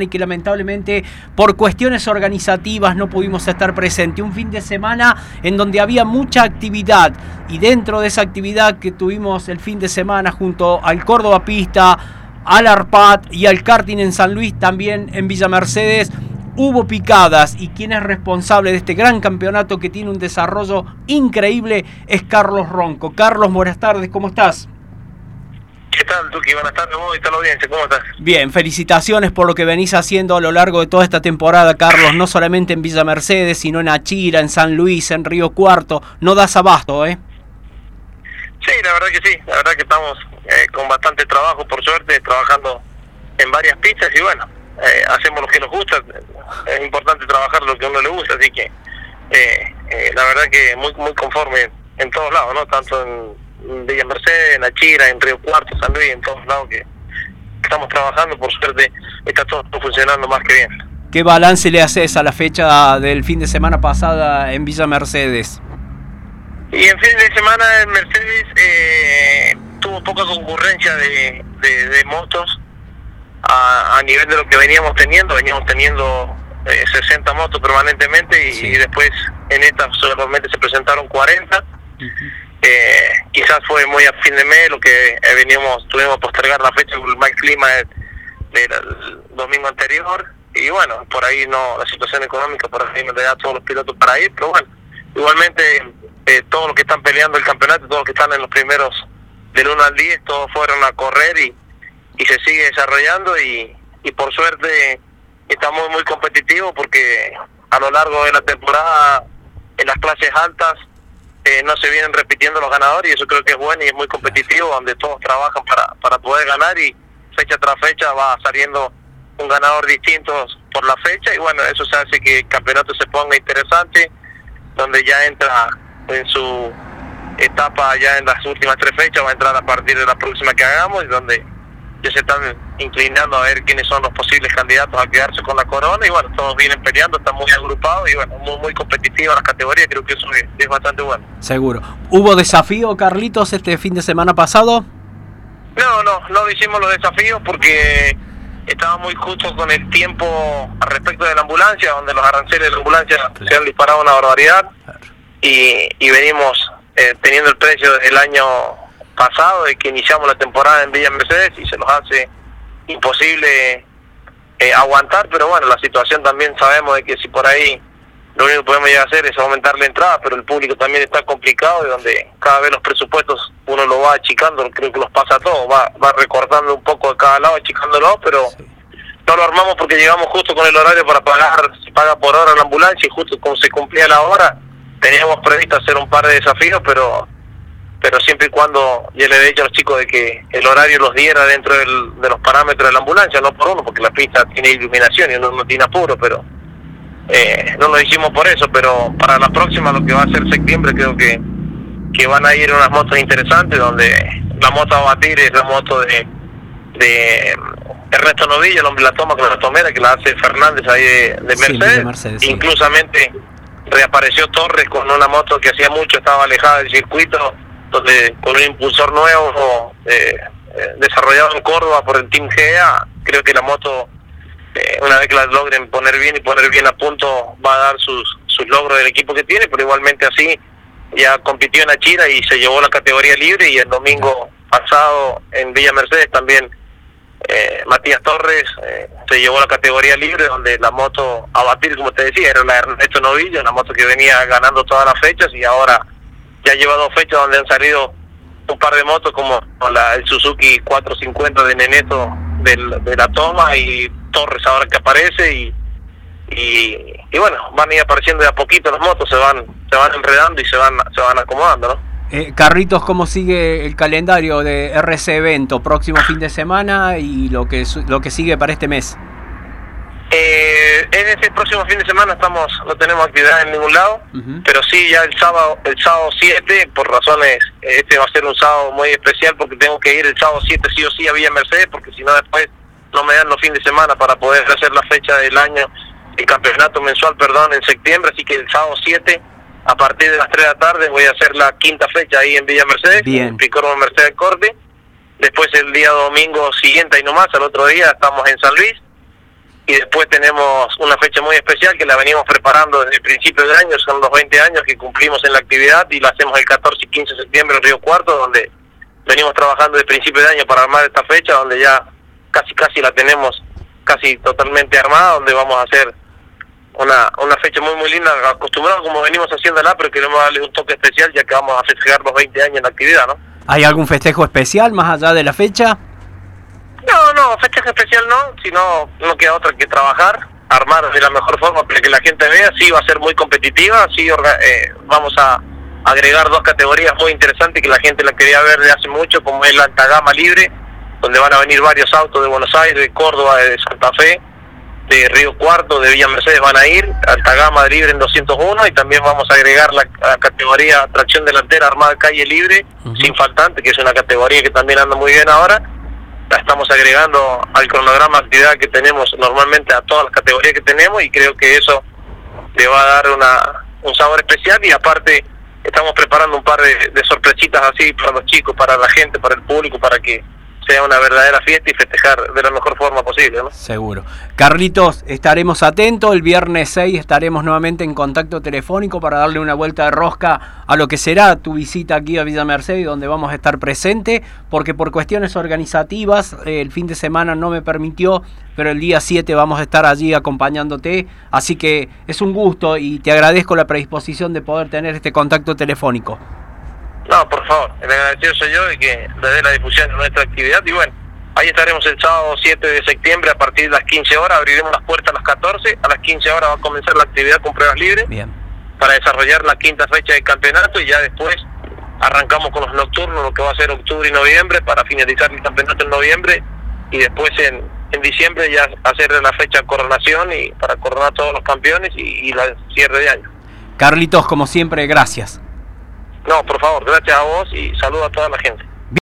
y que lamentablemente por cuestiones organizativas no pudimos estar presentes. Un fin de semana en donde había mucha actividad y dentro de esa actividad que tuvimos el fin de semana junto al Córdoba Pista, al ARPAT y al karting en San Luis, también en Villa Mercedes, hubo picadas y quien es responsable de este gran campeonato que tiene un desarrollo increíble es Carlos Ronco. Carlos, buenas tardes, ¿cómo estás? ¿Qué tal, Tuki? Buenas tardes, vos y tal audiencia, ¿cómo estás? Bien, felicitaciones por lo que venís haciendo a lo largo de toda esta temporada, Carlos, no solamente en Villa Mercedes, sino en Achira, en San Luis, en Río Cuarto, no das abasto, ¿eh? Sí, la verdad que sí, la verdad que estamos eh, con bastante trabajo, por suerte, trabajando en varias pistas y bueno, eh, hacemos lo que nos gusta, es importante trabajar lo que a uno le gusta, así que eh, la verdad que muy muy conforme en todos lados, ¿no? Tanto en Villa Mercedes, en Achira, en Río Cuarto, San Luis, en todos lados que estamos trabajando, por suerte está todo funcionando más que bien. ¿Qué balance le haces a la fecha del fin de semana pasada en Villa Mercedes? Y en fin de semana en Mercedes eh, tuvo poca concurrencia de, de, motos a, a, nivel de lo que veníamos teniendo, veníamos teniendo 60 eh, motos permanentemente y, después en esta solamente se presentaron 40. Eh, quizás fue muy a fin de mes lo que eh, veníamos, tuvimos postergar la fecha por el mal clima del, domingo anterior. Y bueno, por ahí no, la situación económica por ahí no le da a todos los pilotos para ir, pero bueno, igualmente eh, todos los que están peleando el campeonato, todos los que están en los primeros del 1 al 10, todos fueron a correr y, y se sigue desarrollando y, y por suerte estamos muy competitivos porque a lo largo de la temporada en las clases altas eh, no se vienen repitiendo los ganadores y eso creo que es bueno y es muy competitivo, donde todos trabajan para, para poder ganar y fecha tras fecha va saliendo un ganador distinto por la fecha y bueno, eso se hace que el campeonato se ponga interesante, donde ya entra en su etapa ya en las últimas tres fechas, va a entrar a partir de la próxima que hagamos y donde ya se están inclinando a ver quiénes son los posibles candidatos a quedarse con la corona y bueno, todos vienen peleando, están muy agrupados y bueno, muy, muy competitiva las categorías, creo que eso es, bastante bueno. Seguro. ¿Hubo desafío, Carlitos, este fin de semana pasado? No, no, no hicimos los desafíos porque estaba muy justo con el tiempo respecto de la ambulancia, donde los aranceles de la ambulancia se han disparado una barbaridad y, y venimos eh, teniendo el precio del año pasado de que iniciamos la temporada en Villa Mercedes y se nos hace imposible eh, aguantar, pero bueno, la situación también sabemos de que si por ahí lo único que podemos llegar a hacer es aumentar la entrada, pero el público también está complicado y donde cada vez los presupuestos uno lo va achicando, creo que los pasa a todos, va, va recortando un poco de cada lado, achicándolo, pero no lo armamos porque llegamos justo con el horario para pagar, se paga por hora la ambulancia y justo como se cumplía la hora, teníamos previsto hacer un par de desafíos, pero cuando ya le he dicho a los chicos de que el horario los diera dentro del, de los parámetros de la ambulancia, no por uno, porque la pista tiene iluminación y uno no tiene apuro, pero eh, no lo hicimos por eso, pero para la próxima, lo que va a ser septiembre, creo que, que van a ir unas motos interesantes, donde la moto a batir es la moto de, de Ernesto Novillo, el hombre la toma con la tomera, que la hace Fernández ahí de, Mercedes, inclusamente reapareció Torres con una moto que hacía mucho estaba alejada del circuito donde con un impulsor nuevo eh, eh, desarrollado en Córdoba por el Team GEA, creo que la moto, eh, una vez que la logren poner bien y poner bien a punto, va a dar sus, sus logros del equipo que tiene, pero igualmente así ya compitió en Achira y se llevó la categoría libre y el domingo pasado en Villa Mercedes también Matías Torres se llevó la categoría libre donde la moto a batir como te decía era la Ernesto Novillo, la moto que venía ganando todas las fechas y ahora ya lleva dos fechas donde han salido un par de motos como la el Suzuki 450 de Neneto del, de la toma y Torres ahora que aparece y, y, bueno van a ir apareciendo de a poquito las motos se van se van enredando y se van se van acomodando ¿no? Eh, Carritos, ¿cómo sigue el calendario de RC Evento? Próximo fin de semana y lo que, lo que sigue para este mes. Eh, en este próximo fin de semana estamos no tenemos actividad en ningún lado, pero sí ya el sábado el sábado 7, por razones, este va a ser un sábado muy especial porque tengo que ir el sábado 7 sí o sí a Villa Mercedes, porque si no después no me dan los fines de semana para poder hacer la fecha del año, el campeonato mensual, perdón, en septiembre, así que el sábado 7 a partir de las 3 de la tarde voy a hacer la quinta fecha ahí en Villa Mercedes, en Picoro Mercedes Corte. Después el día domingo siguiente y nomás, al otro día estamos en San Luis y después tenemos una fecha muy especial que la venimos preparando desde el principio del año, son los 20 años que cumplimos en la actividad y la hacemos el 14 y 15 de septiembre en Río Cuarto, donde venimos trabajando desde el principio de año para armar esta fecha, donde ya casi casi la tenemos casi totalmente armada, donde vamos a hacer una, una fecha muy muy linda, acostumbrado como venimos haciéndola, pero queremos darle un toque especial ya que vamos a festejar los 20 años en la actividad, ¿no? ¿Hay algún festejo especial más allá de la fecha? No, no, festejo especial no, sino no queda otra que trabajar, armar de la mejor forma para que la gente vea, sí va a ser muy competitiva, sí eh, vamos a agregar dos categorías muy interesantes que la gente la quería ver de hace mucho, como es la alta gama libre, donde van a venir varios autos de Buenos Aires, de Córdoba, de Santa Fe, de Río Cuarto, de Villa Mercedes van a ir, alta gama libre en 201 y también vamos a agregar la, categoría tracción delantera armada calle libre, sin faltante, que es una categoría que también anda muy bien ahora. La estamos agregando al cronograma actividad que tenemos normalmente a todas las categorías que tenemos y creo que eso le va a dar una, un sabor especial y aparte estamos preparando un par de, de sorpresitas así para los chicos, para la gente, para el público, para que sea una verdadera fiesta y festejar de la mejor forma posible. ¿no? Seguro. Carlitos, estaremos atentos. El viernes 6 estaremos nuevamente en contacto telefónico para darle una vuelta de rosca a lo que será tu visita aquí a Villa Mercedes, donde vamos a estar presente, porque por cuestiones organizativas eh, el fin de semana no me permitió, pero el día 7 vamos a estar allí acompañándote. Así que es un gusto y te agradezco la predisposición de poder tener este contacto telefónico. No, por favor, el agradecido soy yo de que le dé la difusión de nuestra actividad y bueno, ahí estaremos el sábado 7 de septiembre a partir de las 15 horas, abriremos las puertas a las 14, a las 15 horas va a comenzar la actividad con pruebas libres Bien. para desarrollar la quinta fecha del campeonato y ya después arrancamos con los nocturnos, lo que va a ser octubre y noviembre para finalizar el campeonato en noviembre y después en, en diciembre ya hacer la fecha coronación y para coronar todos los campeones y, y la cierre de año. Carlitos, como siempre, gracias. No, por favor, gracias a vos y saludo a toda la gente.